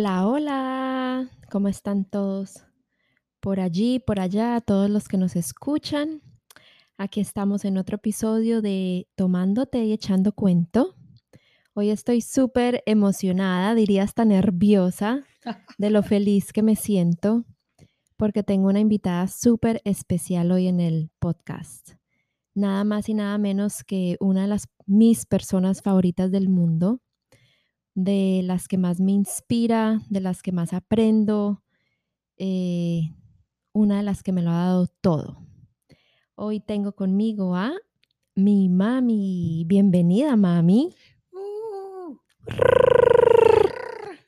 Hola, hola, ¿cómo están todos? Por allí, por allá, todos los que nos escuchan. Aquí estamos en otro episodio de Tomándote y echando cuento. Hoy estoy súper emocionada, diría hasta nerviosa de lo feliz que me siento porque tengo una invitada súper especial hoy en el podcast. Nada más y nada menos que una de las mis personas favoritas del mundo de las que más me inspira, de las que más aprendo, eh, una de las que me lo ha dado todo. Hoy tengo conmigo a mi mami. Bienvenida, mami. Uh.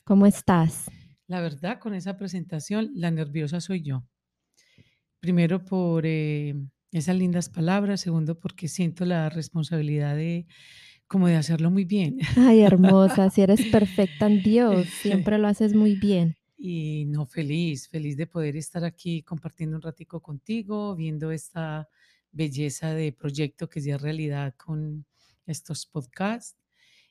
¿Cómo estás? La verdad, con esa presentación, la nerviosa soy yo. Primero por eh, esas lindas palabras, segundo porque siento la responsabilidad de como de hacerlo muy bien. Ay, hermosa, si eres perfecta en Dios, siempre lo haces muy bien. Y no, feliz, feliz de poder estar aquí compartiendo un ratico contigo, viendo esta belleza de proyecto que ya es realidad con estos podcasts.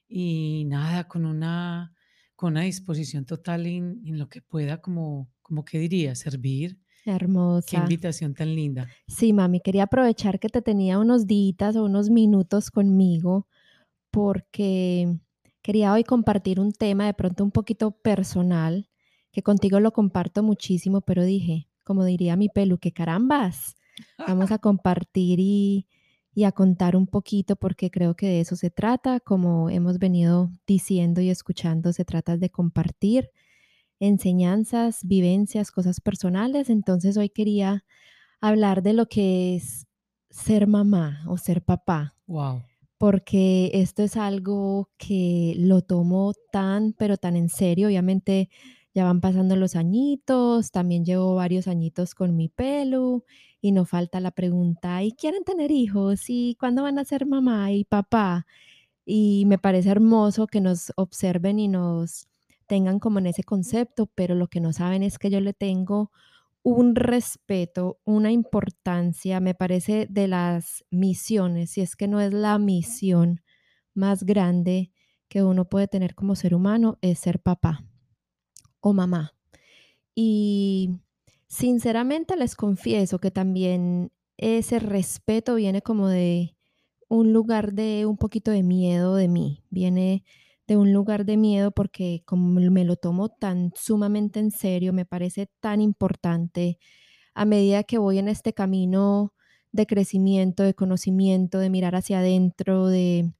Y nada, con una, con una disposición total en, en lo que pueda, como, como que diría, servir. Qué Hermosa. invitación tan linda. Sí, mami, quería aprovechar que te tenía unos días o unos minutos conmigo porque quería hoy compartir un tema de pronto un poquito personal, que contigo lo comparto muchísimo, pero dije, como diría mi pelu, que carambas, vamos a compartir y, y a contar un poquito porque creo que de eso se trata, como hemos venido diciendo y escuchando, se trata de compartir enseñanzas, vivencias, cosas personales. Entonces hoy quería hablar de lo que es ser mamá o ser papá Wow. Porque esto es algo que lo tomo tan, pero tan en serio. Obviamente ya van pasando los añitos, también llevo varios añitos con mi pelo y no falta la pregunta, ¿y quieren tener hijos? ¿Y cuándo van a ser mamá y papá? Y me parece hermoso que nos observen y nos tengan como en ese concepto, pero lo que no saben es que yo le tengo un respeto, una importancia, me parece, de las misiones, si es que no es la misión más grande que uno puede tener como ser humano, es ser papá o mamá. Y sinceramente les confieso que también ese respeto viene como de un lugar de un poquito de miedo de mí, viene de un lugar de miedo porque como me lo tomo tan sumamente en serio, me parece tan importante a medida que voy en este camino de crecimiento, de conocimiento, de mirar hacia adentro, de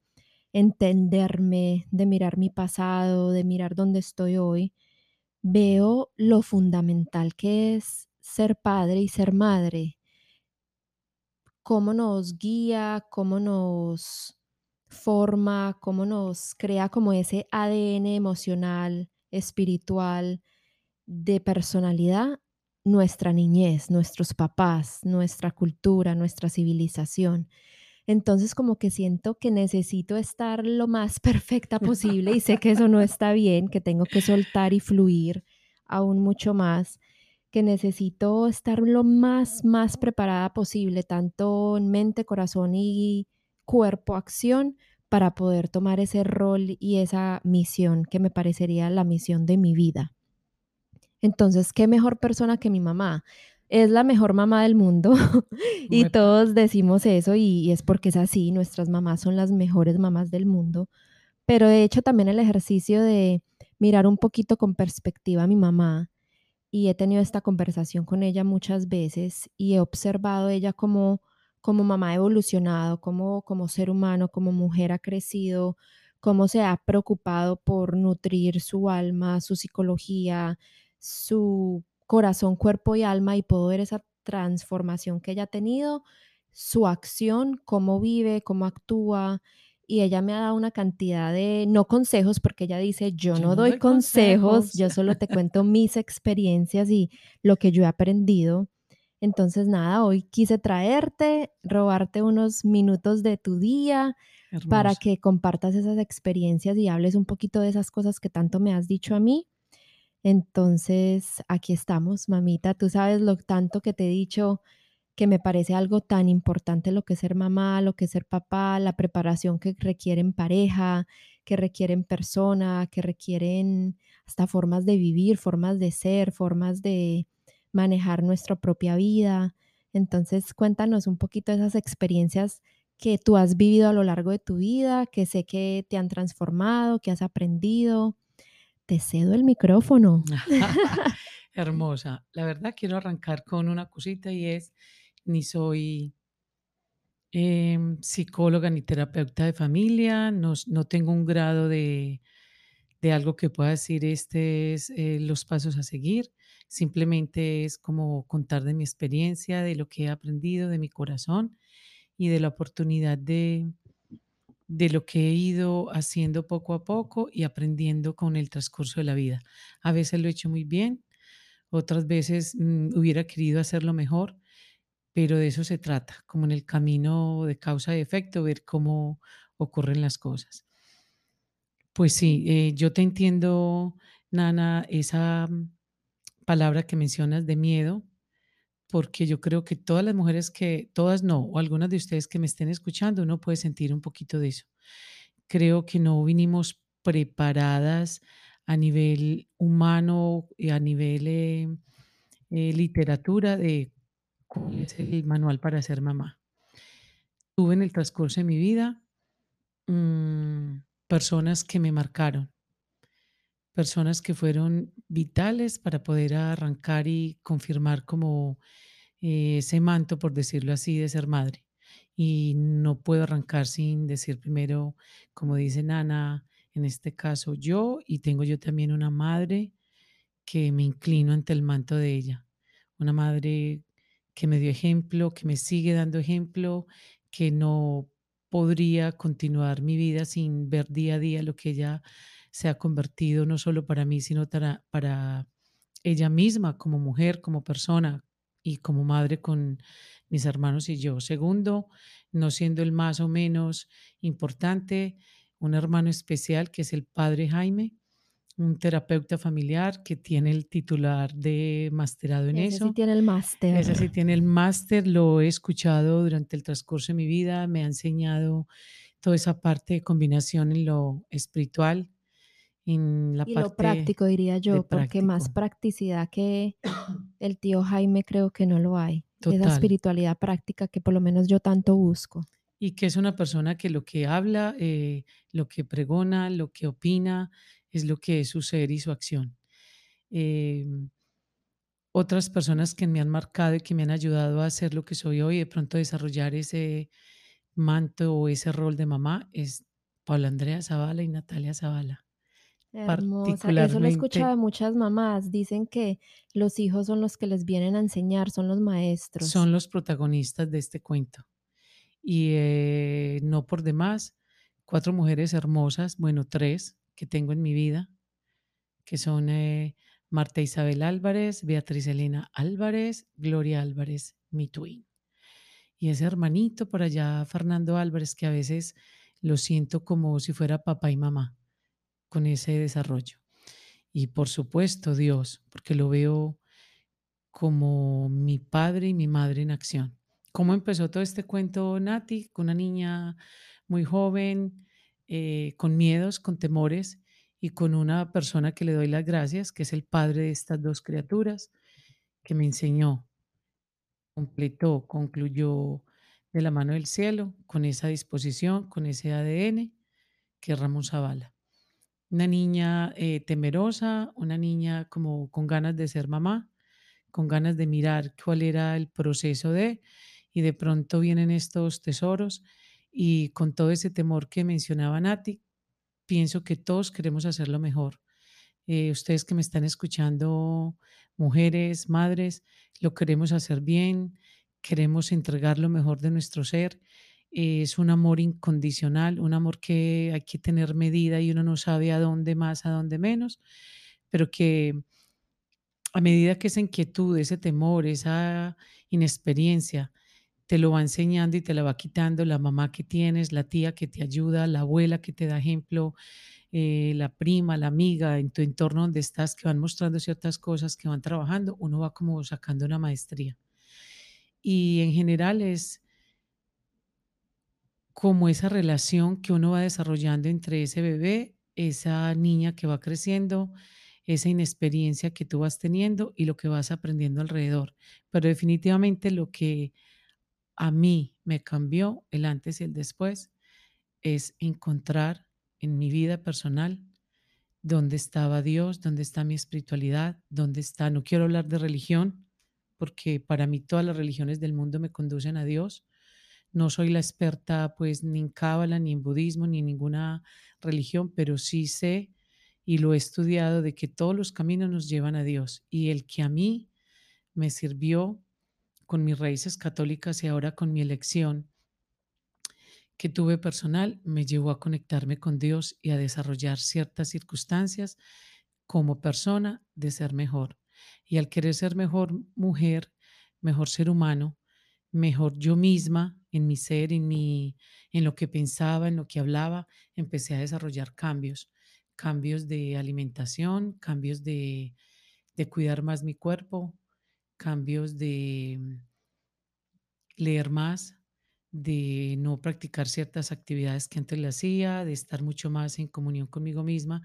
entenderme, de mirar mi pasado, de mirar dónde estoy hoy, veo lo fundamental que es ser padre y ser madre, cómo nos guía, cómo nos forma, cómo nos crea como ese ADN emocional, espiritual, de personalidad, nuestra niñez, nuestros papás, nuestra cultura, nuestra civilización. Entonces como que siento que necesito estar lo más perfecta posible y sé que eso no está bien, que tengo que soltar y fluir aún mucho más, que necesito estar lo más, más preparada posible, tanto en mente, corazón y cuerpo, acción, para poder tomar ese rol y esa misión que me parecería la misión de mi vida. Entonces, ¿qué mejor persona que mi mamá? Es la mejor mamá del mundo y todos decimos eso y, y es porque es así, nuestras mamás son las mejores mamás del mundo, pero he hecho también el ejercicio de mirar un poquito con perspectiva a mi mamá y he tenido esta conversación con ella muchas veces y he observado ella como, como mamá ha evolucionado, como, como ser humano, como mujer ha crecido, cómo se ha preocupado por nutrir su alma, su psicología, su corazón, cuerpo y alma y puedo ver esa transformación que ella ha tenido, su acción, cómo vive, cómo actúa. Y ella me ha dado una cantidad de, no consejos, porque ella dice, yo Yo no no doy doy consejos, consejos. yo solo te cuento mis experiencias y lo que yo he aprendido. Entonces, nada, hoy quise traerte, robarte unos minutos de tu día para que compartas esas experiencias y hables un poquito de esas cosas que tanto me has dicho a mí. Entonces, aquí estamos, mamita. Tú sabes lo tanto que te he dicho que me parece algo tan importante lo que es ser mamá, lo que es ser papá, la preparación que requieren pareja, que requieren persona, que requieren hasta formas de vivir, formas de ser, formas de manejar nuestra propia vida. Entonces, cuéntanos un poquito de esas experiencias que tú has vivido a lo largo de tu vida, que sé que te han transformado, que has aprendido. Te cedo el micrófono. Hermosa. La verdad quiero arrancar con una cosita y es, ni soy em, psicóloga ni terapeuta de familia, no, no tengo un grado de, de algo que pueda decir este es eh, los pasos a seguir. Simplemente es como contar de mi experiencia, de lo que he aprendido, de mi corazón y de la oportunidad de, de lo que he ido haciendo poco a poco y aprendiendo con el transcurso de la vida. A veces lo he hecho muy bien, otras veces mm, hubiera querido hacerlo mejor, pero de eso se trata, como en el camino de causa y efecto, ver cómo ocurren las cosas. Pues sí, eh, yo te entiendo, Nana, esa palabra que mencionas de miedo, porque yo creo que todas las mujeres que, todas no, o algunas de ustedes que me estén escuchando, uno puede sentir un poquito de eso. Creo que no vinimos preparadas a nivel humano y a nivel eh, eh, literatura de cuál es el manual para ser mamá. Tuve en el transcurso de mi vida mm, personas que me marcaron, personas que fueron vitales para poder arrancar y confirmar como eh, ese manto, por decirlo así, de ser madre. Y no puedo arrancar sin decir primero, como dice Nana, en este caso yo, y tengo yo también una madre que me inclino ante el manto de ella. Una madre que me dio ejemplo, que me sigue dando ejemplo, que no podría continuar mi vida sin ver día a día lo que ella se ha convertido, no solo para mí, sino para, para ella misma como mujer, como persona y como madre con mis hermanos y yo. Segundo, no siendo el más o menos importante, un hermano especial que es el padre Jaime, un terapeuta familiar que tiene el titular de masterado en Ese sí eso. tiene el Ese sí máster. tiene el máster, lo he escuchado durante el transcurso de mi vida, me ha enseñado toda esa parte de combinación en lo espiritual, en la Y lo parte práctico, diría yo, porque más practicidad que el tío Jaime creo que no lo hay. Esa Total. espiritualidad práctica que por lo menos yo tanto busco. Y que es una persona que lo que habla, eh, lo que pregona, lo que opina, es lo que es su ser y su acción. Em, otras personas que me han marcado y que me han ayudado a ser lo que soy hoy, de pronto desarrollar ese manto o ese rol de mamá, es Paula Andrea Zavala y Natalia Zavala. Hermosa. Eso lo he escuchado de muchas mamás. Dicen que los hijos son los que les vienen a enseñar, son los maestros. son los protagonistas de este cuento. Y eh, no por demás, cuatro mujeres hermosas, bueno, tres que tengo en mi vida, que son eh, Marta Isabel Álvarez, Beatriz Elena Álvarez, Gloria Álvarez, mi twin. Y ese hermanito por allá, Fernando Álvarez, que a veces lo siento como si fuera papá y mamá con ese desarrollo. Y por supuesto Dios, porque lo veo como mi padre y mi madre en acción. ¿Cómo empezó todo este cuento, Nati? Con una niña muy joven, eh, con miedos, con temores y con una persona que le doy las gracias, que es el padre de estas dos criaturas, que me enseñó, completó, concluyó de la mano del cielo, con esa disposición, con ese ADN, que es Ramón Zavala. Una niña eh, temerosa, una niña como con ganas de ser mamá, con ganas de mirar cuál era el proceso de, y de pronto vienen estos tesoros y con todo ese temor que mencionaba Nati, pienso que todos queremos hacerlo mejor. Eh, ustedes que me están escuchando, mujeres, madres, lo queremos hacer bien, queremos entregar lo mejor de nuestro ser. Es un amor incondicional, un amor que hay que tener medida y uno no sabe a dónde más, a dónde menos, pero que a medida que esa inquietud, ese temor, esa inexperiencia te lo va enseñando y te la va quitando la mamá que tienes, la tía que te ayuda, la abuela que te da ejemplo, eh, la prima, la amiga, en tu entorno donde estás, que van mostrando ciertas cosas, que van trabajando, uno va como sacando una maestría. Y en general es como esa relación que uno va desarrollando entre ese bebé, esa niña que va creciendo, esa inexperiencia que tú vas teniendo y lo que vas aprendiendo alrededor. Pero definitivamente lo que a mí me cambió el antes y el después es encontrar en mi vida personal dónde estaba Dios, dónde está mi espiritualidad, dónde está, no quiero hablar de religión, porque para mí todas las religiones del mundo me conducen a Dios. No soy la experta pues ni en cábala, ni en budismo, ni en ninguna religión, pero sí sé y lo he estudiado de que todos los caminos nos llevan a Dios y el que a mí me sirvió con mis raíces católicas y ahora con mi elección que tuve personal me llevó a conectarme con Dios y a desarrollar ciertas circunstancias como persona de ser mejor. Y al querer ser mejor mujer, mejor ser humano, mejor yo misma en mi ser, en mi en lo que pensaba, en lo que hablaba, empecé a desarrollar cambios, cambios de alimentación, cambios de de cuidar más mi cuerpo, cambios de mm, leer más, de no practicar ciertas actividades que antes le hacía, de estar mucho más en comunión conmigo misma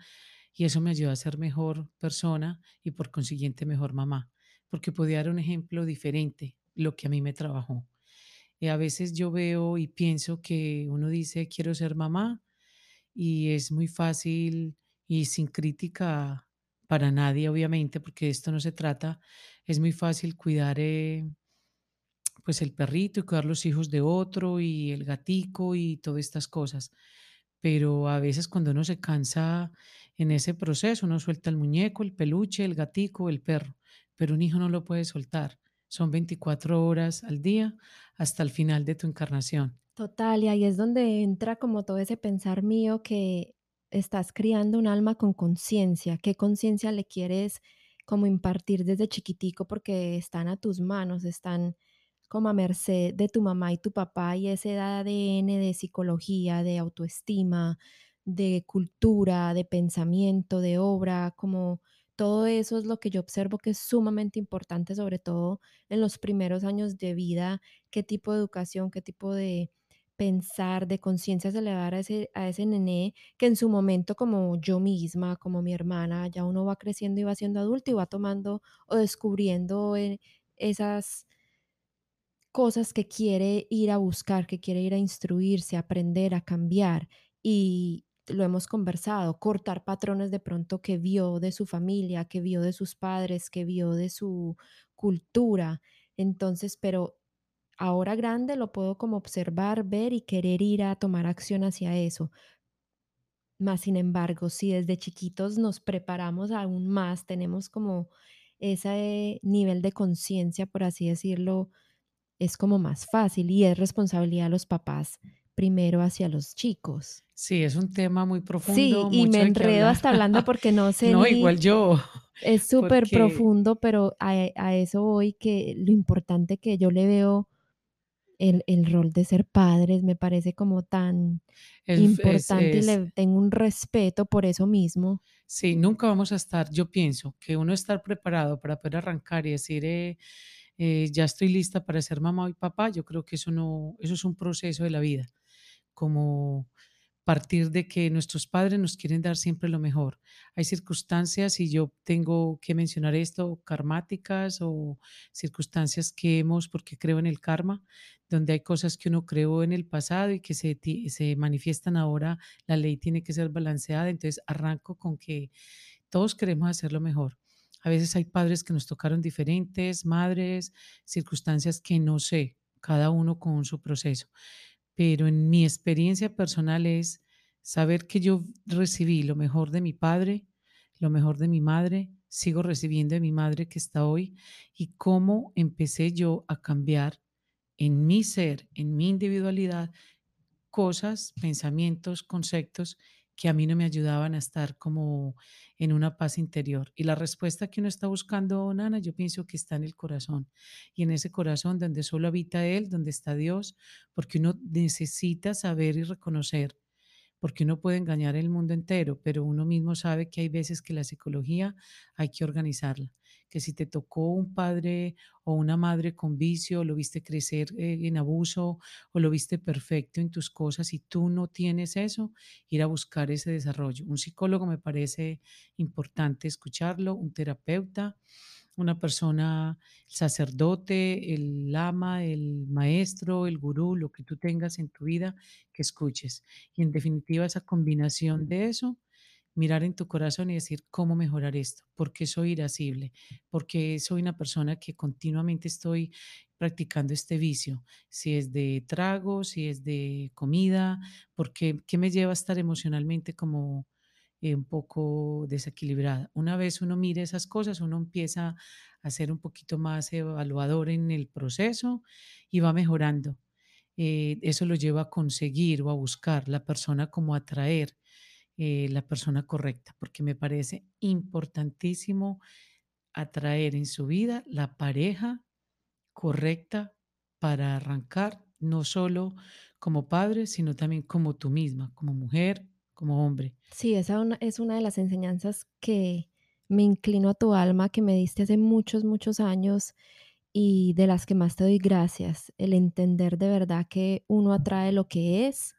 y eso me ayudó a ser mejor persona y por consiguiente mejor mamá, porque podía dar un ejemplo diferente, lo que a mí me trabajó. Eh, a veces yo veo y pienso que uno dice quiero ser mamá y es muy fácil y sin crítica para nadie, obviamente, porque esto no se trata, es muy fácil cuidar. eh, pues el perrito y cuidar los hijos de otro y el gatico y todas estas cosas. Pero a veces cuando uno se cansa en ese proceso, uno suelta el muñeco, el peluche, el gatico, el perro, pero un hijo no lo puede soltar. Son 24 horas al día hasta el final de tu encarnación. Total, y ahí es donde entra como todo ese pensar mío que estás criando un alma con conciencia. ¿Qué conciencia le quieres como impartir desde chiquitico? Porque están a tus manos, están como a merced de tu mamá y tu papá y ese ADN de psicología, de autoestima, de cultura, de pensamiento, de obra, como todo eso es lo que yo observo que es sumamente importante, sobre todo en los primeros años de vida, qué tipo de educación, qué tipo de pensar, de conciencia se le va a dar a ese, a ese nené que en su momento, como yo misma, como mi hermana, ya uno va creciendo y va siendo adulto y va tomando o descubriendo eh, esas cosas que quiere ir a buscar, que quiere ir a instruirse, a aprender, a cambiar. Y lo hemos conversado, cortar patrones de pronto que vio de su familia, que vio de sus padres, que vio de su cultura. Entonces, pero ahora grande lo puedo como observar, ver y querer ir a tomar acción hacia eso. Más sin embargo, si desde chiquitos nos preparamos aún más, tenemos como ese nivel de conciencia, por así decirlo, es como más fácil y es responsabilidad de los papás primero hacia los chicos. Sí, es un tema muy Sí, profundo, y me enredo hasta hablando porque no sé No, ni igual yo, es súper porque profundo, pero a, a eso voy, que lo importante que yo le veo el, el rol de ser padres me parece como tan es, es, importante y le tengo un respeto por eso mismo. Sí, nunca vamos a estar, yo pienso que uno estar preparado para poder arrancar y decir, eh, eh, ya estoy lista para ser mamá y papá, yo creo que eso no, eso es un proceso de la vida, como partir de que nuestros padres nos quieren dar siempre lo mejor. Hay circunstancias, y yo tengo que mencionar esto, karmáticas o circunstancias que hemos, porque creo en el karma, donde hay cosas que uno creó en el pasado y que se, se manifiestan ahora, la ley tiene que ser balanceada, entonces arranco con que todos queremos hacerlo mejor. A veces hay padres que nos tocaron diferentes, madres, circunstancias que no sé, cada uno con su proceso pero en mi experiencia personal es saber que yo recibí lo mejor de mi padre, lo mejor de mi madre, sigo recibiendo de mi madre que está hoy y cómo empecé yo a cambiar en mi ser, en mi individualidad, cosas, pensamientos, conceptos que a mí no me ayudaban a estar como en una paz interior. Y la respuesta que uno está buscando, Nana, yo pienso que está en el corazón. Y en ese corazón donde solo habita Él, donde está Dios, porque uno necesita saber y reconocer porque uno puede engañar el mundo entero, pero uno mismo sabe que hay veces que la psicología hay que organizarla, que si te tocó un padre o una madre con vicio, lo viste crecer eh, en abuso o lo viste perfecto en tus cosas y tú no tienes eso, ir a buscar ese desarrollo. Un psicólogo me parece importante escucharlo, un terapeuta una persona, el sacerdote, el lama, el maestro, el gurú, lo que tú tengas en tu vida, que escuches. Y en definitiva, esa combinación de eso, mirar en tu corazón y decir, ¿cómo mejorar esto? ¿Por qué soy irascible? ¿Por qué soy una persona que continuamente estoy practicando este vicio? Si es de trago, si es de comida, ¿por qué, qué me lleva a estar emocionalmente como eh, un poco desequilibrada. Una vez uno mire esas cosas, uno empieza a ser un poquito más evaluador en el proceso y va mejorando. Eh, eso lo lleva a conseguir o a buscar la persona como atraer eh, la persona correcta, porque me parece importantísimo atraer en su vida la pareja correcta para arrancar, no solo como padre, sino también como tú misma, como mujer, como hombre. Sí, esa una es una de las enseñanzas que me inclino a tu alma, que me diste hace muchos, muchos años y de las que más te doy gracias. El entender de verdad que uno atrae lo que es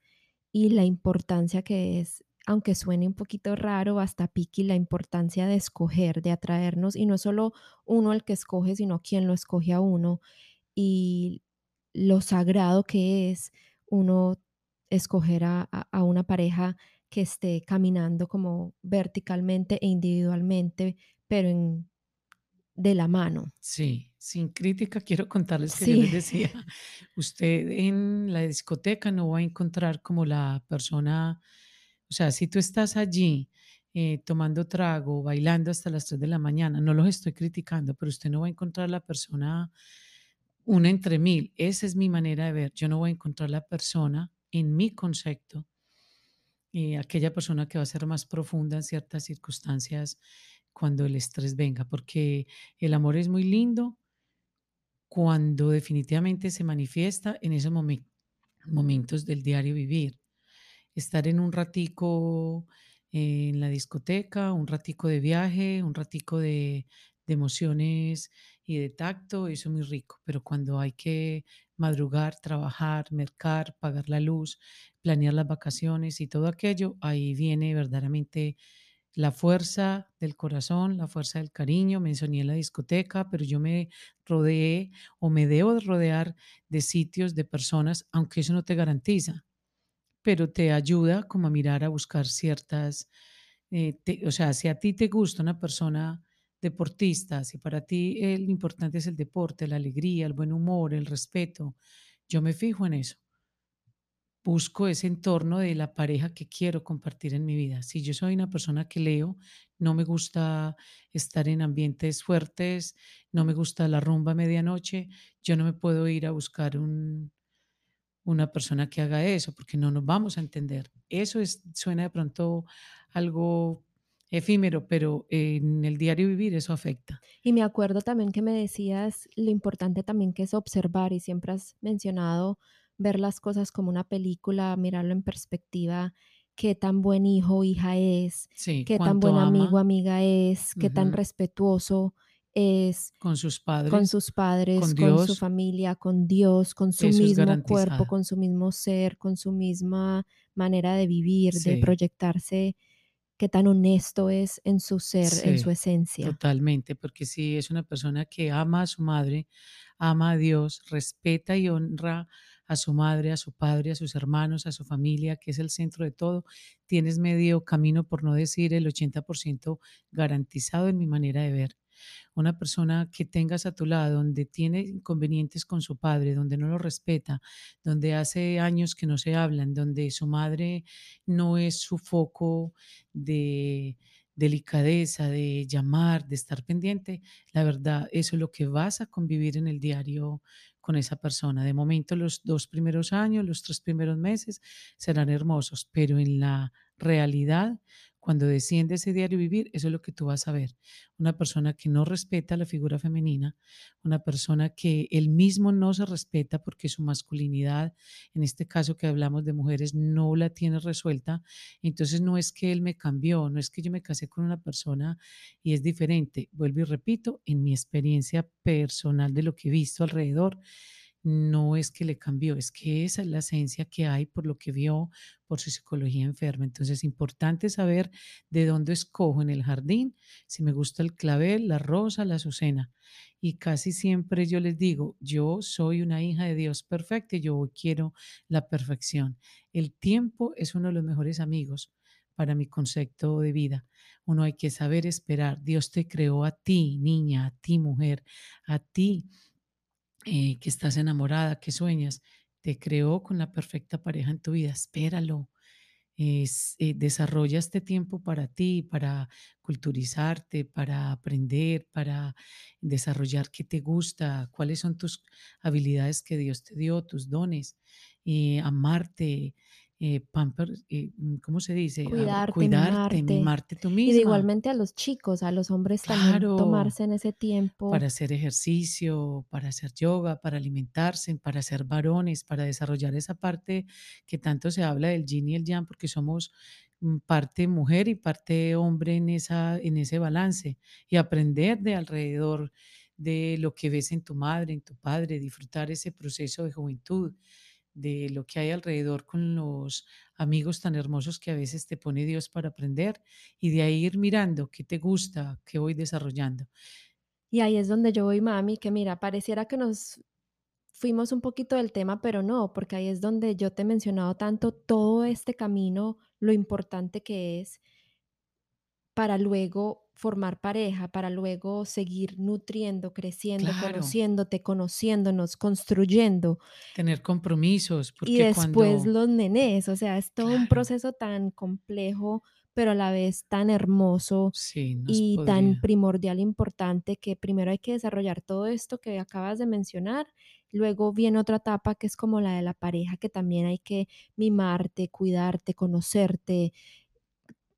y la importancia que es, aunque suene un poquito raro, hasta piqui, la importancia de escoger, de atraernos, y no es solo uno el que escoge, sino quien lo escoge a uno, y lo sagrado que es uno escoger a, a- una pareja que esté caminando como verticalmente e individualmente, pero en, de la mano. Sí, sin crítica, quiero contarles que yo les decía, usted en la discoteca no va a encontrar como la persona, o sea, si tú estás allí eh, tomando trago, bailando hasta las 3 de la mañana, no los estoy criticando, pero usted no va a encontrar la persona una entre mil. Esa es mi manera de ver. Yo no voy a encontrar la persona en mi concepto, eh, aquella persona que va a ser más profunda en ciertas circunstancias cuando el estrés venga, porque el amor es muy lindo cuando definitivamente se manifiesta en esos momen momentos del diario vivir. Estar en un ratico en la discoteca, un ratico de viaje, un ratico de de emociones y de tacto, eso es muy rico, pero cuando hay que madrugar, trabajar, mercar, pagar la luz, planear las vacaciones y todo aquello, ahí viene verdaderamente la fuerza del corazón, la fuerza del cariño. Me soñé en la discoteca, pero yo me rodeé o me debo de rodear de sitios, de personas, aunque eso no te garantiza, pero te ayuda como a mirar, a buscar ciertas, eh, te- o sea, si a ti te gusta una persona deportista, si para ti el importante es el deporte, la alegría, el buen humor, el respeto, yo me fijo en eso busco ese entorno de la pareja que quiero compartir en mi vida. Si yo soy una persona que leo, no me gusta estar en ambientes fuertes, no me gusta la rumba a medianoche, yo no me puedo ir a buscar un- una persona que haga eso porque no nos vamos a entender. Eso es, suena de pronto algo efímero, pero en el diario vivir eso afecta. y me acuerdo también que me decías lo importante también que es observar y siempre has mencionado ver las cosas como una película, mirarlo en perspectiva, qué tan buen hijo o hija es, Sí, qué tan buen amigo o ama amiga es, qué tan respetuoso es con sus con padres, sus padres, con con su familia, con Dios, con su mismo cuerpo, con su mismo ser, con su misma manera de vivir, de proyectarse, qué tan honesto es en su ser, en su esencia. totalmente, porque si es una persona que ama a su madre, ama a Dios, respeta y honra a su madre, a su padre, a sus hermanos, a su familia, que es el centro de todo, tienes medio camino, por no decir el 80% garantizado en mi manera de ver. Una persona que tengas a tu lado, donde tiene inconvenientes con su padre, donde no lo respeta, donde hace años que no se hablan, donde su madre no es su foco de delicadeza, de llamar, de estar pendiente, la verdad, eso es lo que vas a convivir en el diario con esa persona. De momento, los dos primeros años, los tres primeros meses serán hermosos, pero en la realidad, cuando desciende ese diario vivir, eso es lo que tú vas a ver. Una persona que no respeta la figura femenina, una persona que él mismo no se respeta porque su masculinidad, en este caso que hablamos de mujeres, no la tiene resuelta. Entonces no es que él me cambió, no es que yo me casé con una persona y es diferente. Vuelvo y repito, en mi experiencia personal de lo que he visto alrededor, no es que le cambió, es que esa es la esencia que hay por lo que vio, por su psicología enferma. Entonces, es importante saber de dónde escojo en el jardín, si me gusta el clavel, la rosa, la azucena. Y casi siempre yo les digo, yo soy una hija de Dios perfecta y yo quiero la perfección. El tiempo es uno de los mejores amigos para mi concepto de vida. Uno hay que saber esperar. Dios te creó a ti, niña, a ti, mujer, a ti eh, que estás enamorada, que sueñas, te creó con la perfecta pareja en tu vida, espéralo. Es, eh, desarrolla este tiempo para ti, para culturizarte, para aprender, para desarrollar qué te gusta, cuáles son tus habilidades que Dios te dio, tus dones, eh, amarte, eh, pamper, eh, mm, ¿cómo se dice? Cuidarte, cuidarte, mimarte. mimarte tú Y de igualmente a los chicos, a los hombres también Claro, tomarse en ese tiempo. para hacer ejercicio, para hacer yoga, para alimentarse, para ser varones, para desarrollar esa parte que tanto se habla del yin y el yang, porque somos mm, parte mujer y parte hombre en esa, en ese balance y aprender de alrededor de lo que ves en tu madre, en tu padre, disfrutar ese proceso de juventud, de lo que hay alrededor con los amigos tan hermosos que a veces te pone Dios para aprender y de ahí ir mirando qué te gusta, qué voy desarrollando. Y ahí es donde yo voy, mami, que mira, pareciera que nos fuimos un poquito del tema, pero no, porque ahí es donde yo te he mencionado tanto todo este camino, lo importante que es para luego formar pareja, para luego seguir nutriendo, creciendo, Claro. conociéndote, conociéndonos, construyendo. Tener compromisos, Y porque después cuando los nenés, o sea, es todo un proceso tan complejo, pero a la vez tan hermoso sí, y tan primordial, importante, que primero hay que desarrollar todo esto que acabas de mencionar, luego viene otra etapa que es como la de la pareja, que también hay que mimarte, cuidarte, conocerte,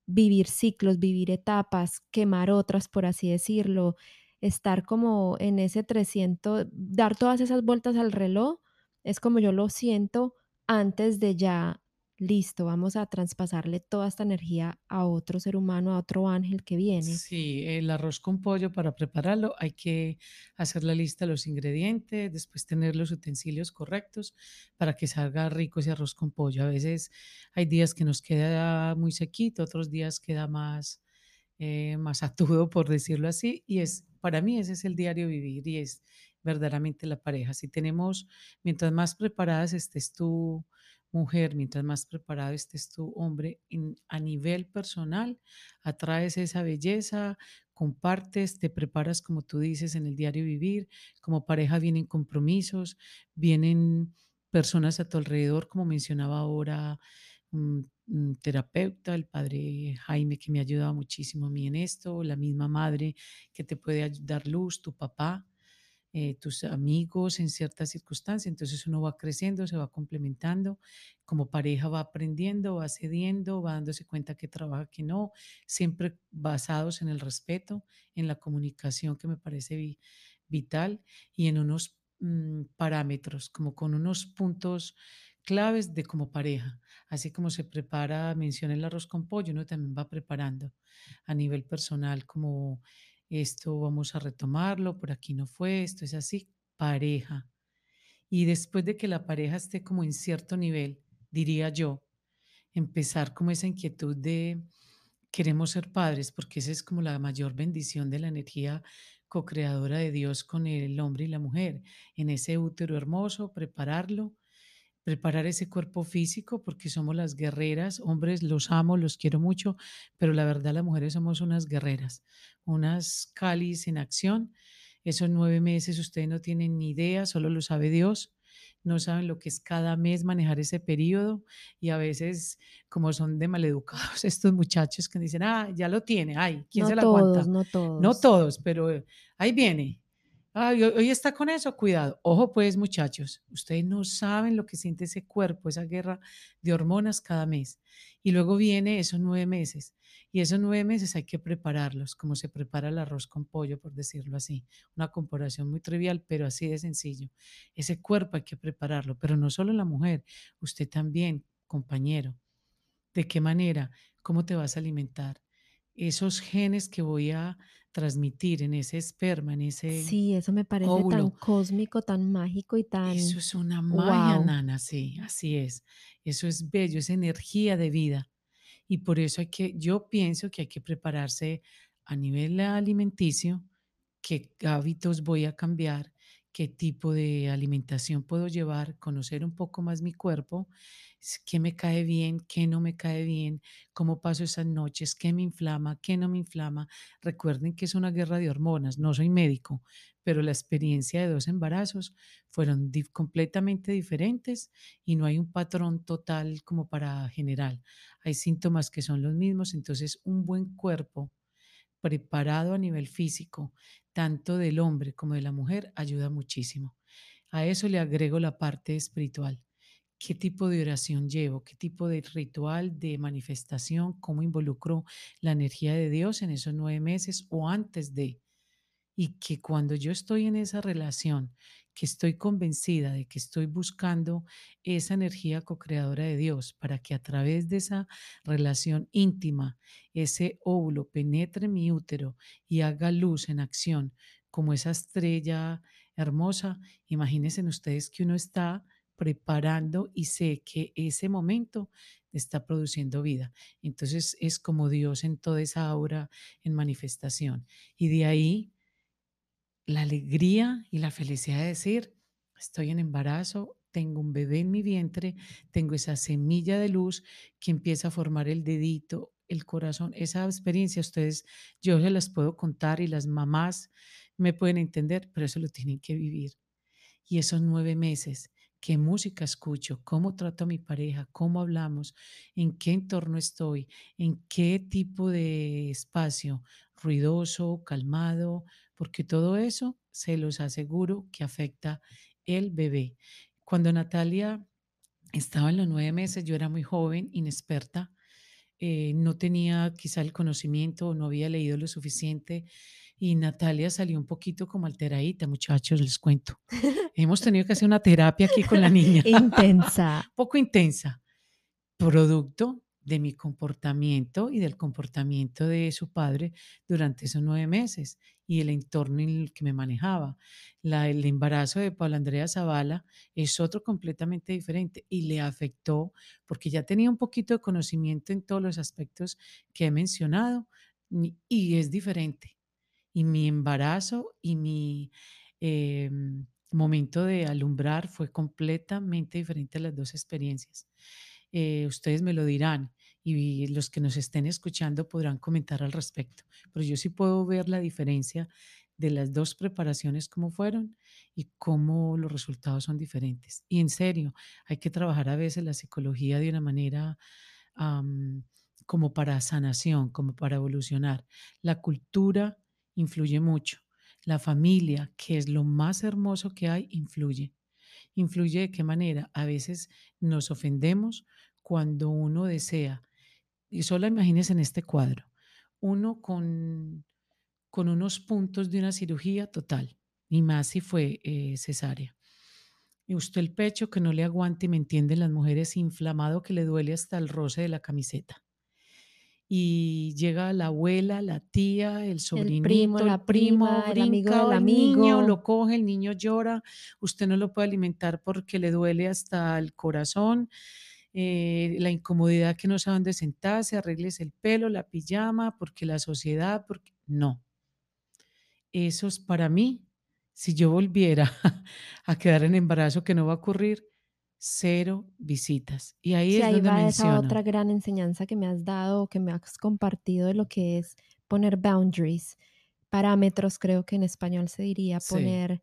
vivir ciclos, vivir etapas, quemar otras, por así decirlo, estar como en ese 300, dar todas esas vueltas al reloj, es como yo lo siento antes de ya, listo, vamos a traspasarle toda esta energía a otro ser humano, a otro ángel que viene. Sí, el arroz con pollo para prepararlo hay que hacer la lista de los ingredientes, después tener los utensilios correctos para que salga rico ese arroz con pollo. A veces hay días que nos queda muy sequito, otros días queda más, eh, más atudo, por decirlo así, y es, para mí ese es el diario vivir y es verdaderamente la pareja. Si tenemos, mientras más preparadas estés tú, mujer, mientras más preparado estés tú, hombre, a nivel personal, atraes esa belleza, compartes, te preparas, como tú dices, en el diario vivir, como pareja vienen compromisos, vienen personas a tu alrededor, como mencionaba ahora un, un terapeuta, el padre Jaime, que me ha ayudado muchísimo a mí en esto, la misma madre que te puede dar luz, tu papá eh, tus amigos en ciertas circunstancias. Entonces uno va creciendo, se va complementando, como pareja va aprendiendo, va cediendo, va dándose cuenta que trabaja, que no, siempre basados en el respeto, en la comunicación que me parece vi- vital y en unos mm, parámetros, como con unos puntos claves de como pareja. Así como se prepara, menciona el arroz con pollo, uno también va preparando a nivel personal como esto vamos a retomarlo, por aquí no fue, esto es así, pareja. Y después de que la pareja esté como en cierto nivel, diría yo, empezar como esa inquietud de queremos ser padres, porque esa es como la mayor bendición de la energía co-creadora de Dios con el hombre y la mujer, en ese útero hermoso, prepararlo preparar ese cuerpo físico, porque somos las guerreras, hombres los amo, los quiero mucho, pero la verdad las mujeres somos unas guerreras, unas cáliz en acción. Esos 9 meses ustedes no tienen ni idea, solo lo sabe Dios. No saben lo que es cada mes manejar ese periodo y a veces, como son de maleducados estos muchachos que dicen: "Ah, ya lo tiene, ay, ¿quién No se la todos, aguanta?". no No todos. todos, pero eh, ahí viene. Ay, hoy está con eso, cuidado. Ojo, pues, muchachos, ustedes no saben lo que siente ese cuerpo, esa guerra de hormonas cada mes. Y luego viene esos 9 meses, y esos 9 meses hay que prepararlos, como se prepara el arroz con pollo, por decirlo así. Una comparación muy trivial, pero así de sencillo. Ese cuerpo hay que prepararlo, pero no solo la mujer, usted también, compañero. ¿De qué manera? ¿Cómo te vas a alimentar? Esos genes que voy a transmitir en ese esperma, en ese Sí, eso me parece tan cósmico, tan mágico y eso tan es una magia, guau. nana, sí, así es. Eso es bello, es energía de vida. Y por eso hay que, yo pienso que hay que prepararse a nivel alimenticio, qué hábitos voy a cambiar, qué tipo de alimentación puedo llevar, conocer un poco más mi cuerpo, qué me cae bien, qué no me cae bien, cómo paso esas noches, qué me inflama, qué no me inflama. Recuerden que es una guerra de hormonas, no soy médico, pero la experiencia de dos embarazos fueron dif- completamente diferentes y no hay un patrón total como para general. Hay síntomas que son los mismos, entonces un buen cuerpo preparado a nivel físico, tanto del hombre como de la mujer, ayuda muchísimo. A eso le agrego la parte espiritual. ¿Qué tipo de oración llevo? ¿Qué tipo de ritual, de manifestación? ¿Cómo involucro la energía de Dios en esos nueve meses o antes de? Y que cuando yo estoy en esa relación, que estoy convencida de que estoy buscando esa energía co-creadora de Dios para que a través de esa relación íntima, ese óvulo penetre en mi útero y haga luz en acción, como esa estrella hermosa, imagínense ustedes que uno está preparando y sé que ese momento está produciendo vida. Entonces es como Dios en toda esa aura en manifestación. Y de ahí la alegría y la felicidad de decir, estoy en embarazo, tengo un bebé en mi vientre, tengo esa semilla de luz que empieza a formar el dedito, el corazón, esa experiencia ustedes, yo se las puedo contar y las mamás me pueden entender, pero eso lo tienen que vivir. Y esos 9 meses, ¿qué música escucho? ¿Cómo trato a mi pareja? ¿Cómo hablamos? ¿En qué entorno estoy? ¿En qué tipo de espacio? ¿Ruidoso, calmado? Porque todo eso, se los aseguro que afecta el bebé. Cuando Natalia estaba en los 9 meses, yo era muy joven, inexperta, eh, no tenía quizá el conocimiento o no había leído lo suficiente y Natalia salió un poquito como alteradita, muchachos, les cuento. Hemos tenido que hacer una terapia aquí con la niña, Intensa. poco intensa, producto de mi comportamiento y del comportamiento de su padre durante esos nueve meses y el entorno en el que me manejaba. La, el embarazo de Paula Andrea Zavala es otro completamente diferente y le afectó porque ya tenía un poquito de conocimiento en todos los aspectos que he mencionado y es diferente. Y mi embarazo y mi em, momento de alumbrar fue completamente diferente a las dos experiencias. Eh, ustedes me lo dirán y los que nos estén escuchando podrán comentar al respecto, pero yo sí puedo ver la diferencia de las dos preparaciones, cómo fueron y cómo los resultados son diferentes. Y en serio, hay que trabajar a veces la psicología de una manera como para sanación, como para evolucionar. La cultura influye mucho. La familia, que es lo más hermoso que hay, influye. ¿Influye de qué manera? A veces nos ofendemos cuando uno desea, y solo imagínense en este cuadro, uno con, con unos puntos de una cirugía total, y más si fue eh, cesárea. Y usted el pecho que no le aguante, y me entienden las mujeres, inflamado que le duele hasta el roce de la camiseta y llega la abuela, la tía, el El primo, sobrinito, el la primo, prima, el amigo del o el niño, amigo. lo coge, el niño llora, usted no lo puede alimentar porque le duele hasta el corazón, eh, la incomodidad que no sabe dónde sentarse, arregles el pelo, la pijama, porque la sociedad, porque no. Eso es para mí, si yo volviera a quedar en embarazo, que no va a ocurrir, cero visitas. Y ahí Sí, es ahí donde va esa menciono, otra gran enseñanza que me has dado, que me has compartido de lo que es poner boundaries, parámetros, creo que en español se diría, sí, poner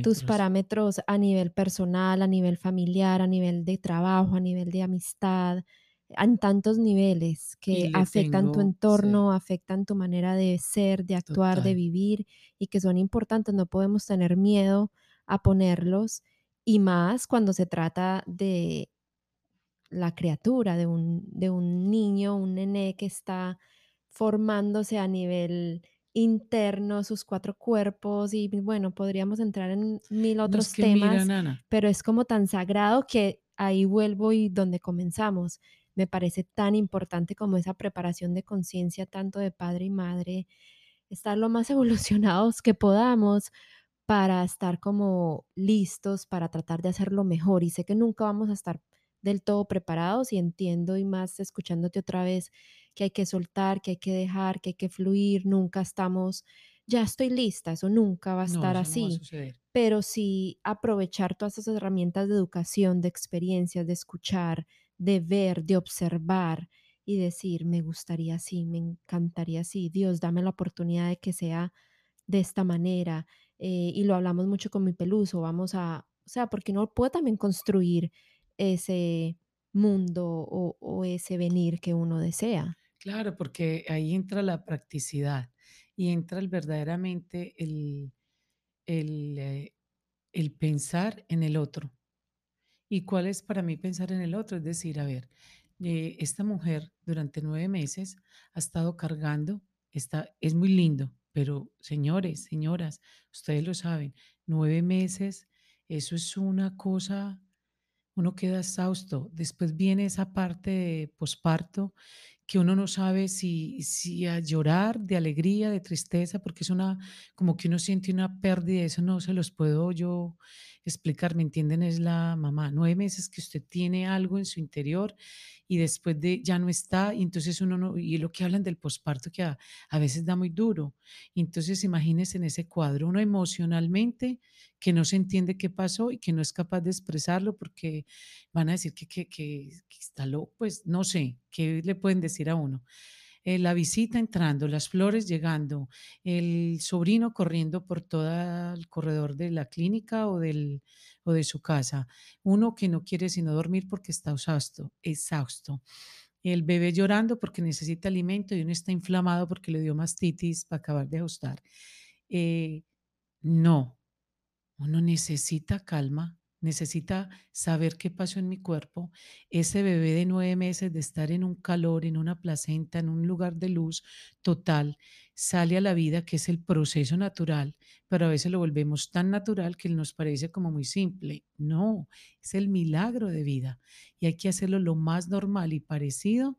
tus parámetros. a nivel personal, a nivel familiar, a nivel de trabajo, a nivel de amistad, en tantos niveles que afectan tu sí, entorno, afectan tu manera de ser, de actuar, de vivir y que son importantes. No podemos tener miedo a ponerlos y más cuando se trata de la criatura, de un, de un niño, un nené que está formándose a nivel interno, sus cuatro cuerpos y bueno, podríamos entrar en mil No, es otros que temas, pero es como tan sagrado que ahí vuelvo y donde comenzamos. Me parece tan importante como esa preparación de conciencia tanto de padre y madre, estar lo más evolucionados que podamos para estar como listos para tratar de hacerlo mejor. Y sé que nunca vamos a estar del todo preparados y entiendo y más escuchándote otra vez que hay que soltar, que hay que dejar, que hay que fluir, nunca estamos, ya estoy lista, eso nunca va a no, estar no a así, pero sí aprovechar todas esas herramientas de educación, de experiencias, de escuchar, de ver, de observar y decir, me gustaría así, me encantaría así, Dios, dame la oportunidad de que sea de esta manera, eh, y lo hablamos mucho con mi peluso, vamos a, o sea, porque uno puede también construir ese mundo o, ese venir que uno desea. Claro, porque ahí entra la practicidad y entra el verdaderamente el, el, eh, pensar en el otro. ¿Y cuál es para mí pensar en el otro? Es decir, a ver, eh, esta mujer durante nueve meses ha estado cargando, está, es muy lindo, pero señores, señoras, ustedes lo saben, nueve meses, eso es una cosa, uno queda exhausto. Después viene esa parte de posparto que uno no sabe si, si a llorar de alegría, de tristeza, porque es una, como que uno siente una pérdida, eso no se los puedo yo explicar, ¿me entienden? Es la mamá. Nueve meses que usted tiene algo en su interior y después de ya no está, y entonces uno no, y lo que hablan del posparto que a, a veces da muy duro. Entonces imagínense en ese cuadro, uno emocionalmente que no se entiende qué pasó y que no es capaz de expresarlo porque van a decir que, que, que, que está loco, pues no sé, ¿qué le pueden decir a uno? Eh, la visita entrando, las flores llegando, el sobrino corriendo por todo el corredor de la clínica o, del, o de su casa, uno que no quiere sino dormir porque está exhausto, exhausto. El bebé llorando porque necesita alimento y uno está inflamado porque le dio mastitis para acabar de ajustar. Eh, no, uno necesita calma, necesita saber qué pasó en mi cuerpo. Ese bebé de nueve meses de estar en un calor, en una placenta, en un lugar de luz total, sale a la vida, que es el proceso natural, pero a veces lo volvemos tan natural que nos parece como muy simple. No, es el milagro de vida y hay que hacerlo lo más normal y parecido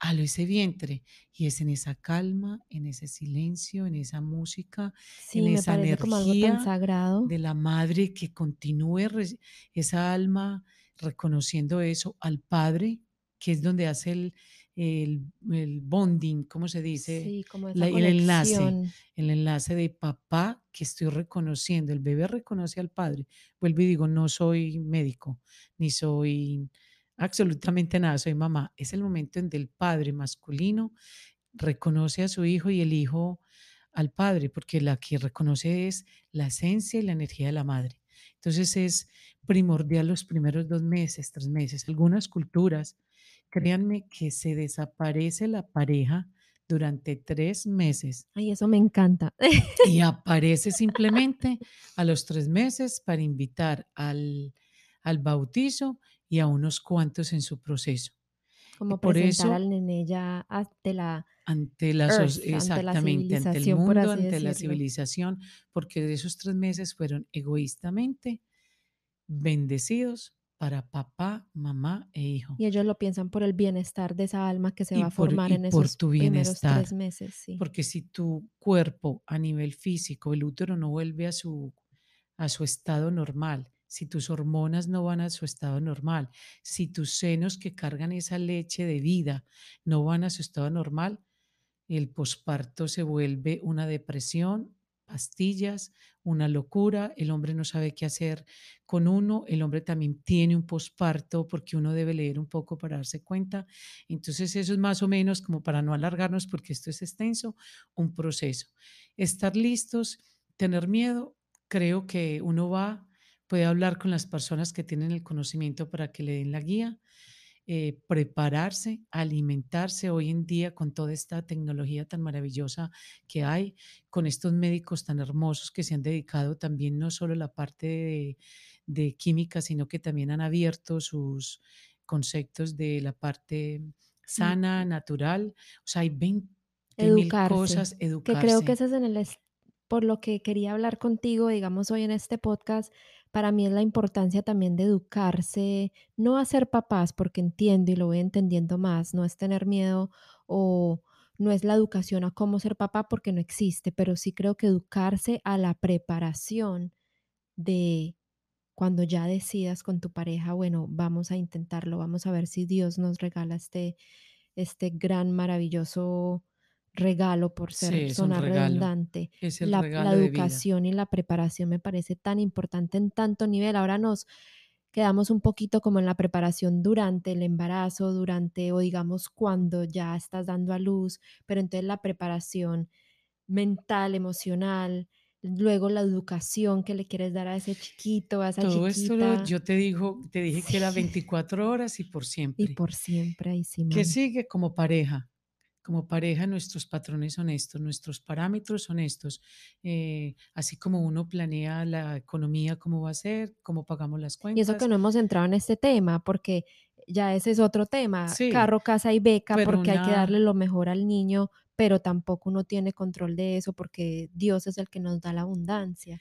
a lo ese vientre. Y es en esa calma, en ese silencio, en esa música, en Sí, me esa energía sagrado. de la madre que continúe esa alma reconociendo eso al padre, que es donde hace el, el, el bonding, ¿cómo se dice? Sí, como esa La- el enlace, el enlace de papá que estoy reconociendo. El bebé reconoce al padre. Vuelvo y digo, no soy médico, ni soy absolutamente nada, soy mamá. Es el momento en que el padre masculino reconoce a su hijo y el hijo al padre, porque la que reconoce es la esencia y la energía de la madre. Entonces es primordial los primeros dos meses, tres meses. Algunas culturas, créanme que se desaparece la pareja durante tres meses Ay, eso me encanta. y aparece simplemente a los tres meses para invitar al, al bautizo y a unos cuantos en su proceso. Como por presentar eso al nene ya ante la ante la earth, ante la exactamente, ante el mundo, ante la decirlo. civilización, porque de esos 3 meses fueron egoístamente bendecidos para papá, mamá e hijo, Y ellos lo piensan por el bienestar de esa alma que se y va a por formar y en por esos tu primeros 3 bienestar. meses, sí. Porque si tu cuerpo a nivel físico, el útero no vuelve a su a su estado normal, si tus hormonas no van a su estado normal, si tus senos que cargan esa leche de vida no van a su estado normal, el posparto se vuelve una depresión, pastillas, una locura, el hombre no sabe qué hacer con uno, el hombre también tiene un posparto porque uno debe leer un poco para darse cuenta. Entonces eso es más o menos como para no alargarnos porque esto es extenso, un proceso. Estar listos, tener miedo, creo que uno va, puede hablar con las personas que tienen el conocimiento para que le den la guía eh, prepararse, alimentarse hoy en día con toda esta tecnología tan maravillosa que hay, con estos médicos tan hermosos que se han dedicado también no solo a la parte de, de química, sino que también han abierto sus conceptos de la parte sana, natural. O sea, hay 20.000 Educarse, cosas, que creo que educarse. ese es en el por lo que quería hablar contigo, digamos, hoy en este podcast, para mí es la importancia también de educarse, no a ser papás, porque entiendo y lo voy entendiendo más, no es tener miedo o no es la educación a cómo ser papá porque no existe, pero sí creo que educarse a la preparación de cuando ya decidas con tu pareja, bueno, vamos a intentarlo, vamos a ver si Dios nos regala este, este gran, maravilloso regalo, por ser, regalo, redundante. es el La, regalo educación y la preparación me parece tan importante en tanto nivel. Ahora nos quedamos un poquito como en la preparación durante el embarazo, durante o digamos cuando ya estás dando a luz, pero entonces la preparación mental, emocional, luego la educación que le quieres dar a ese chiquito, a esa Todo esto lo chiquita. yo te dijo te dije que era Sí, 24 horas y por y siempre. por siempre, ay sí, ¿Qué sigue? Como pareja. Como pareja, nuestros patrones son estos, nuestros parámetros son estos. Eh, así como uno planea la economía, cómo va a ser, cómo pagamos las Y eso que cuentas. no hemos entrado en este tema, porque ya ese es otro tema, Sí, carro, casa y beca, porque hay que darle lo mejor al niño, pero tampoco uno tiene control de eso porque Dios es el que nos da la abundancia.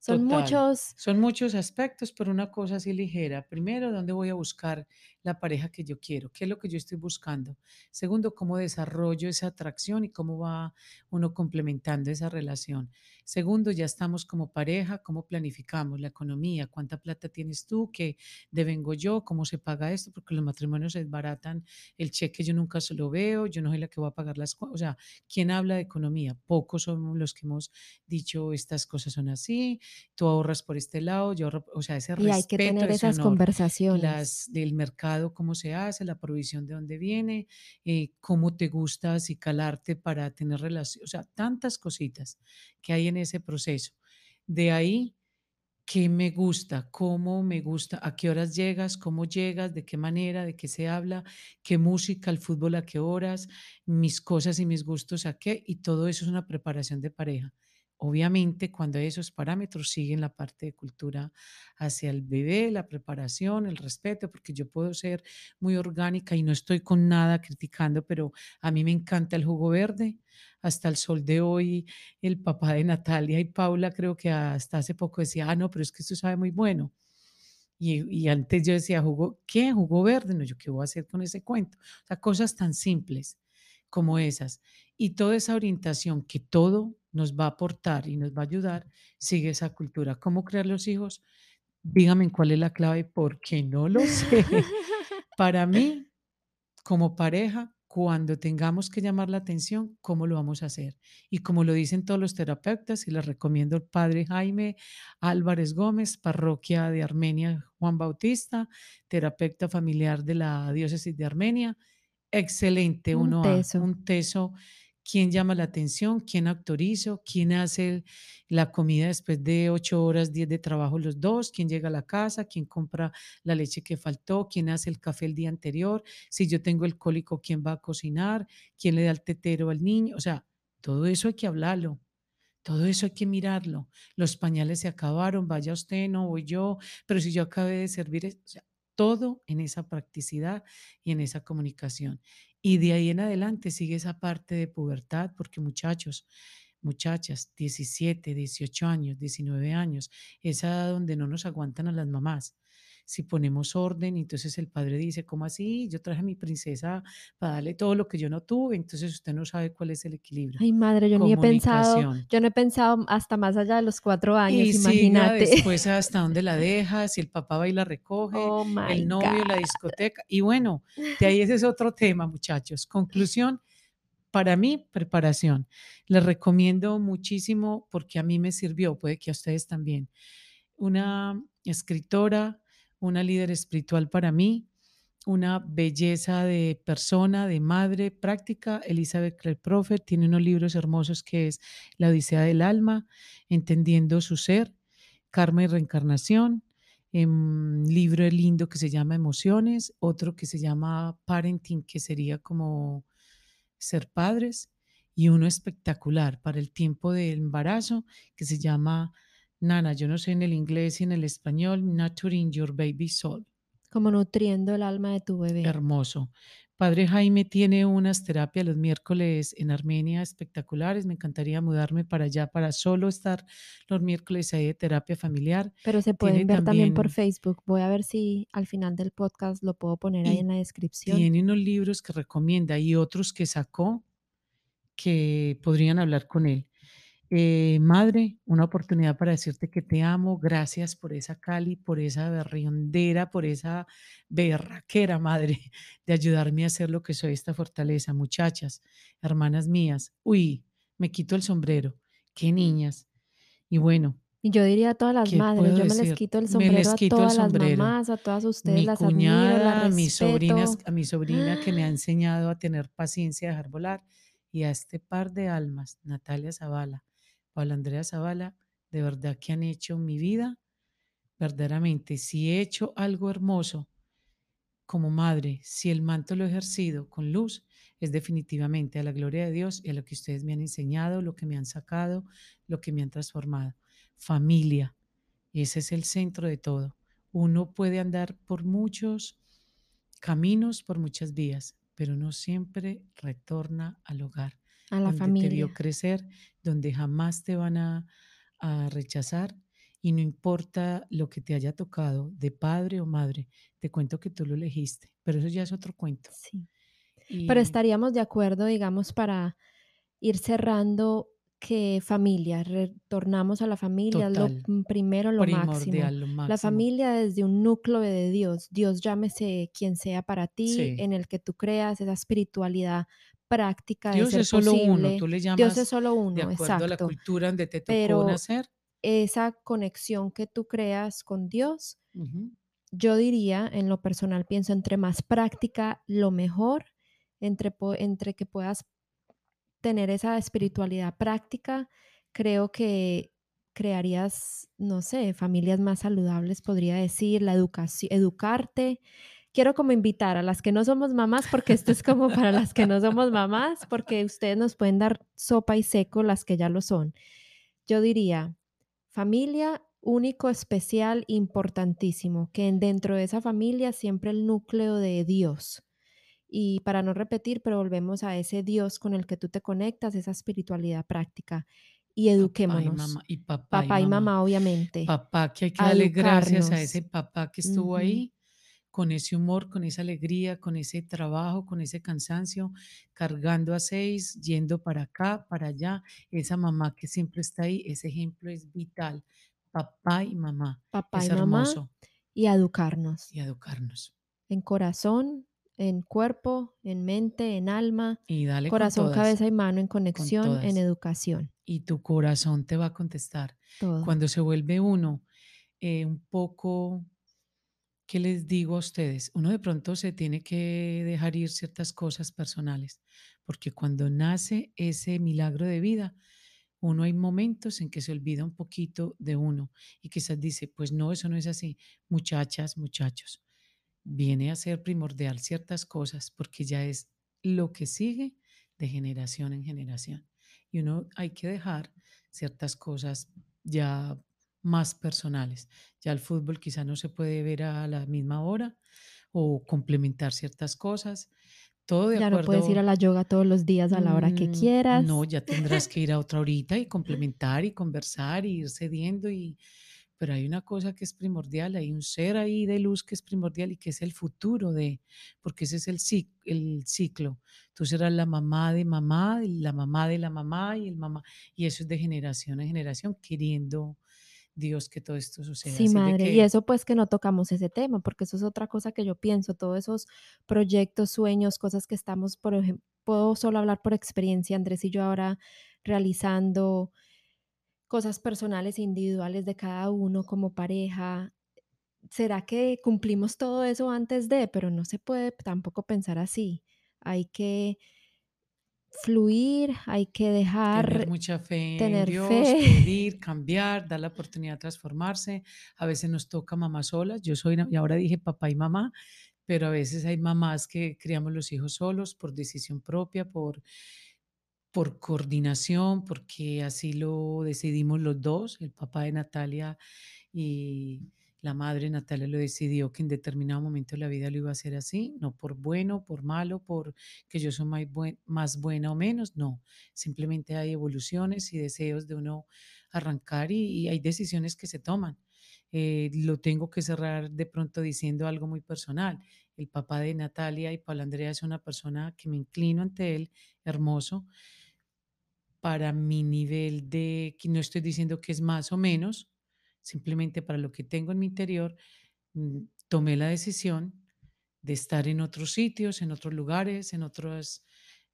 Son Total. muchos Son muchos aspectos, pero una cosa así ligera. Primero, ¿dónde voy a buscar la pareja que yo quiero? ¿Qué es lo que yo estoy buscando? Segundo, ¿cómo desarrollo esa atracción y cómo va uno complementando esa relación? Segundo, ya estamos como pareja, ¿cómo planificamos la economía? ¿Cuánta plata tienes tú? ¿Qué devengo yo? ¿Cómo se paga esto? Porque los matrimonios se desbaratan el cheque, yo nunca se lo veo, yo no soy la que va a pagar las cosas. O sea, ¿quién habla de economía? Pocos somos los que hemos dicho estas cosas son así tú ahorras por este lado, yo o sea, ese y hay que respeto, tener esas honor, conversaciones. las del mercado, cómo se hace, la provisión de dónde viene, eh, cómo te gusta acicalarte para tener relación, o sea, tantas cositas que hay en ese proceso. De ahí, ¿qué me gusta? ¿Cómo me gusta? ¿A qué horas llegas? ¿Cómo llegas? ¿De qué manera? ¿De qué se habla? ¿Qué música? ¿El fútbol a qué horas? ¿Mis cosas y mis gustos a qué? Y todo eso es una preparación de pareja. Obviamente, cuando esos parámetros, siguen la parte de cultura hacia el bebé, la preparación, el respeto, porque yo puedo ser muy orgánica y no estoy con nada criticando, pero a mí me encanta el jugo verde. Hasta el sol de hoy, el papá de Natalia y Paula creo que hasta hace poco decía, ah, no, pero es que esto sabe muy bueno. Y, y antes yo decía, ¿jugo qué? ¿Jugo verde? No, ¿yo qué voy a hacer con ese cuento? O sea, cosas tan simples como esas. Y toda esa orientación que todo nos va a aportar y nos va a ayudar, sigue esa cultura. ¿Cómo crear los hijos? Dígame cuál es la clave, porque no lo sé. Para mí, como pareja, cuando tengamos que llamar la atención, ¿cómo lo vamos a hacer? Y como lo dicen todos los terapeutas, y les recomiendo el padre Jaime Álvarez Gómez, parroquia de Armenia Juan Bautista, terapeuta familiar de la diócesis de Armenia, Excelente, Un uno a teso. un teso. ¿Quién llama la atención? ¿Quién autorizo? ¿Quién hace la comida después de 8 horas, 10 de trabajo los dos? ¿Quién llega a la casa? ¿Quién compra la leche que faltó? ¿Quién hace el café el día anterior? Si yo tengo el cólico, ¿quién va a cocinar? ¿Quién le da el tetero al niño? O sea, todo eso hay que hablarlo. Todo eso hay que mirarlo. Los pañales se acabaron, vaya usted, no voy yo, pero si yo acabé de servir, o sea, todo en esa practicidad y en esa comunicación. Y de ahí en adelante sigue esa parte de pubertad, porque muchachos, muchachas, 17, 18 años, 19 años, esa donde no nos aguantan a las mamás. Si ponemos orden, entonces el padre dice, ¿cómo así? Yo traje a mi princesa para darle todo lo que yo no tuve, entonces usted no sabe cuál es el equilibrio. Ay, madre, yo ni he pensado, yo no he pensado hasta más allá de los 4 Y años, siga imagínate. después hasta dónde la deja, si el papá va y la recoge, Oh el novio, la God. discoteca. Y bueno, de ahí ese es otro tema, muchachos. Conclusión, para mí, preparación. Les recomiendo muchísimo porque a mí me sirvió, puede que a ustedes también. Una escritora, una líder espiritual para mí, una belleza de persona, de madre práctica. Elizabeth Clare Prophet tiene unos libros hermosos que es La Odisea del Alma, Entendiendo su Ser, Karma y Reencarnación, un libro lindo que se llama Emociones, otro que se llama Parenting, que sería como ser padres, y uno espectacular para el tiempo del embarazo que se llama Nana, yo no sé en el inglés y en el español, Nurturing Your Baby Soul Como nutriendo el alma de tu bebé. Hermoso. Padre Jaime tiene unas terapias los miércoles en Armenia espectaculares. Me encantaría mudarme para allá para solo estar los miércoles ahí de terapia familiar. Pero se Tiene pueden ver también por Facebook. Voy a ver si al final del podcast lo puedo poner ahí en la descripción. tiene unos libros que recomienda y otros que sacó que podrían hablar con él. Eh, madre, una oportunidad para decirte que te amo. Gracias por esa Cali, por esa berriondera, por esa berraquera, madre, de ayudarme a ser lo que soy, esta fortaleza. Muchachas, hermanas mías, uy, me quito el sombrero. Qué niñas. Y bueno, Y yo diría a todas las ¿qué madres, yo me les quito el sombrero les a quito el todas las mamás, a todas ustedes Mi las admiro, las cuñada, a mis sobrinas, a mi sobrina que me ha enseñado a tener paciencia, a dejar volar, y a este par de almas, Natalia Zavala, Paula Andrea Zavala, de verdad que han hecho mi vida, verdaderamente, si he hecho algo hermoso como madre, si el manto lo he ejercido con luz, es definitivamente a la gloria de Dios y a lo que ustedes me han enseñado, lo que me han sacado, lo que me han transformado. Familia, ese es el centro de todo. Uno puede andar por muchos caminos, por muchas vías, pero no siempre retorna al hogar, A la donde te vio familia. crecer, donde jamás te van a, a rechazar y no importa lo que te haya tocado de padre o madre, te cuento que tú lo elegiste, pero eso ya es otro cuento. Sí. Pero estaríamos de acuerdo, digamos, para ir cerrando, que familia, retornamos a la familia, lo primero, lo máximo. La familia desde un núcleo de Dios, Dios llámese quien sea para ti, Sí, en el que tú creas, esa espiritualidad práctica de Dios ser es solo uno, tú le Dios es llamas solo de uno, acuerdo a la exacto, cultura donde te tocó pero nacer. esa conexión que tú creas con Dios, yo diría, en lo personal, pienso entre más práctica, lo mejor, entre, entre que puedas tener esa espiritualidad práctica, creo que crearías, no sé, familias más saludables, podría decir, la educación, educarte. Quiero como invitar a las que no somos mamás, porque esto es como para las que no somos mamás, porque ustedes nos pueden dar sopa y seco las que ya lo son. Yo diría, familia único, especial, importantísimo, que en- dentro de esa familia siempre el núcleo de Dios y para no repetir, pero volvemos a ese Dios con el que tú te conectas, esa espiritualidad práctica. Y Papá y eduquémonos, mamá, y papá y papá y mamá. mamá, obviamente, Papá, que hay que a darle gracias a ese papá que estuvo ahí, con ese humor, con esa alegría, con ese trabajo, con ese cansancio, cargando a 6, yendo para acá, para allá. Esa mamá que siempre está ahí, ese ejemplo es vital. Papá y mamá, Papá es y mamá hermoso. y a educarnos Y educarnos. en corazón, en cuerpo, en mente, en alma, Y dale con corazón, todas, cabeza y mano en con conexión, en educación, Y tu corazón te va a contestar. todo. Cuando se vuelve uno eh, un poco ¿Qué les digo a ustedes? Uno de pronto se tiene que dejar ir ciertas cosas personales, porque cuando nace ese milagro de vida, uno hay momentos en que se olvida un poquito de uno y quizás dice, pues no, eso no es así. Muchachas, muchachos, viene a ser primordial ciertas cosas porque ya es lo que sigue de generación en generación. Y uno hay que dejar ciertas cosas ya más personales. Ya el fútbol quizá no se puede ver a la misma hora o complementar ciertas cosas. Todo de Ya no puedes ir a acuerdo la yoga todos los días a la hora que Mm, no, quieras. ya tendrás que ir a otra horita y complementar y conversar y ir cediendo y pero hay una cosa que es primordial, hay un ser ahí de luz que es primordial y que es el futuro de, porque ese es el, cic- el ciclo. Tú serás la mamá de mamá, la mamá de la mamá y el mamá, y eso es de generación en generación, queriendo Dios que todo esto suceda. Sí, Así madre. Y eso pues que no tocamos ese tema, porque eso es otra cosa que yo pienso, todos esos proyectos, sueños, cosas que estamos, por ejemplo, puedo solo hablar por experiencia, Andrés y yo ahora realizando cosas personales e individuales de cada uno como pareja. ¿Será que cumplimos todo eso antes de? Pero no se puede tampoco pensar así. Hay que fluir, hay que Tener dejar mucha fe en tener Dios, fe. pedir, cambiar, dar la oportunidad de transformarse. A veces nos toca mamá solas. Yo soy, y ahora dije papá y mamá, pero a veces hay mamás que criamos los hijos solos por decisión propia, por, por coordinación, porque así lo decidimos los dos, el papá de Natalia y, la madre Natalia lo decidió que en determinado momento de la vida lo iba a hacer así, no por bueno, por malo, por que yo soy más, buen- más buena o menos, no, simplemente hay evoluciones y deseos de uno arrancar y, hay decisiones que se toman. Eh, lo tengo que cerrar de pronto diciendo algo muy personal. El papá de Natalia y Paula Andrea es una persona que me inclino ante él, hermoso, para mi nivel de, no estoy diciendo que es más o menos, simplemente para lo que tengo en mi interior, mm, tomé la decisión de estar en otros sitios, en otros lugares, en otras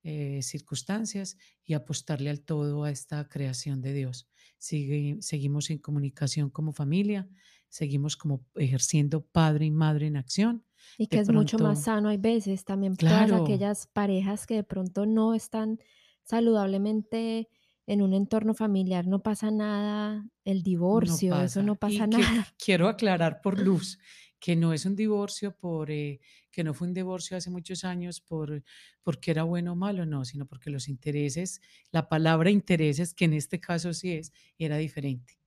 eh, circunstancias y apostarle al todo a esta creación de Dios. Sigue- seguimos en comunicación como familia, seguimos como ejerciendo padre y madre en acción. Y De que es mucho más pronto, sano, hay veces también todas claro, aquellas parejas que de pronto no están saludablemente en un entorno familiar, no pasa nada, el No divorcio, eso no pasa. pasa Y que nada. quiero aclarar por luz que no es un divorcio por, eh, que no fue un divorcio hace muchos años por porque era bueno o malo, no, sino porque los intereses, la palabra intereses, que en este caso sí es, era diferente.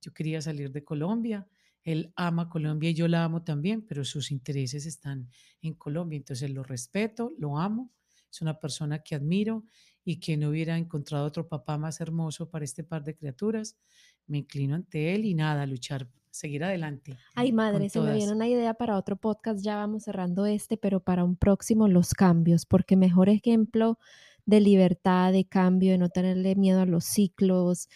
Yo quería salir de Colombia, él ama Colombia y yo la amo también, pero sus intereses están en Colombia, entonces lo respeto, lo amo, es una persona que admiro y que no hubiera encontrado otro papá más hermoso para este par de criaturas me inclino ante él y nada, luchar, seguir adelante Ay, madre, se me viene una idea para otro podcast, ya vamos cerrando este, pero para un próximo los cambios, porque mejor ejemplo de libertad, de cambio, de no tenerle miedo a los ciclos,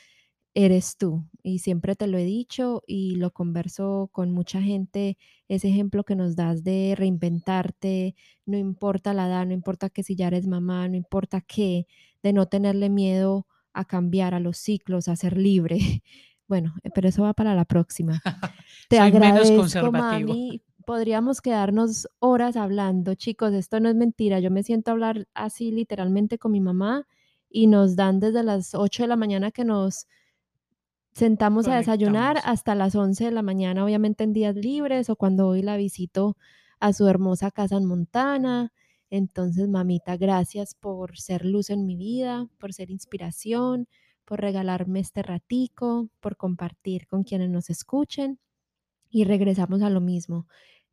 eres tú. Y siempre te lo he dicho y lo converso con mucha gente, ese ejemplo que nos das de reinventarte, no importa la edad, no importa que si ya eres mamá, no importa qué, de no tenerle miedo a cambiar, a los ciclos, a ser libre. Bueno, eh, pero eso va para la próxima. Te Soy menos agradezco, conservativo. mami. Podríamos quedarnos horas hablando, chicos. Esto no es mentira. Yo me siento a hablar así literalmente con mi mamá y nos dan desde las 8 de la mañana que nos sentamos a desayunar hasta las 11 de la mañana, obviamente en días libres o cuando hoy la visito a su hermosa casa en Montana. Entonces, mamita, gracias por ser luz en mi vida, por ser inspiración, por regalarme este ratico, por compartir con quienes nos escuchen. Y regresamos a lo mismo.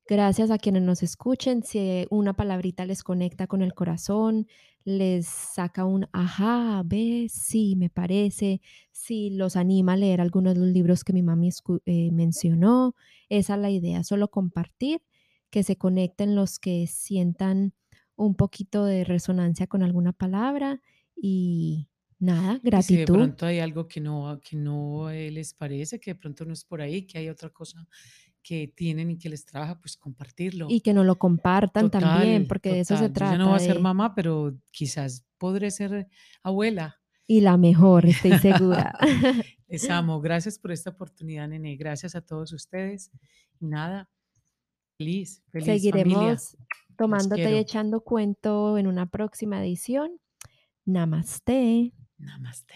Gracias a quienes nos escuchen. Si una palabrita les conecta con el corazón, les saca un ajá, ve, sí, me parece. Si los anima a leer algunos de los libros que mi mami eh, mencionó, esa es la idea, solo compartir, que se conecten los que sientan un poquito de resonancia con alguna palabra y nada, Y si de gratitud pronto hay algo que no, que no eh, les parece, que de pronto no es por ahí, que hay otra cosa que tienen y que les trabaja, pues compartirlo. y que nos lo compartan también, Total, porque de eso se total. Yo ya no voy trata, a ser mamá, pero quizás podré ser abuela. Y la mejor, estoy segura. Les amo. Gracias por esta oportunidad, nene. Gracias a todos ustedes. Y nada, feliz, feliz familia. Seguiremos Los tomándote y echando cuento en una próxima edición. Namaste. Namaste.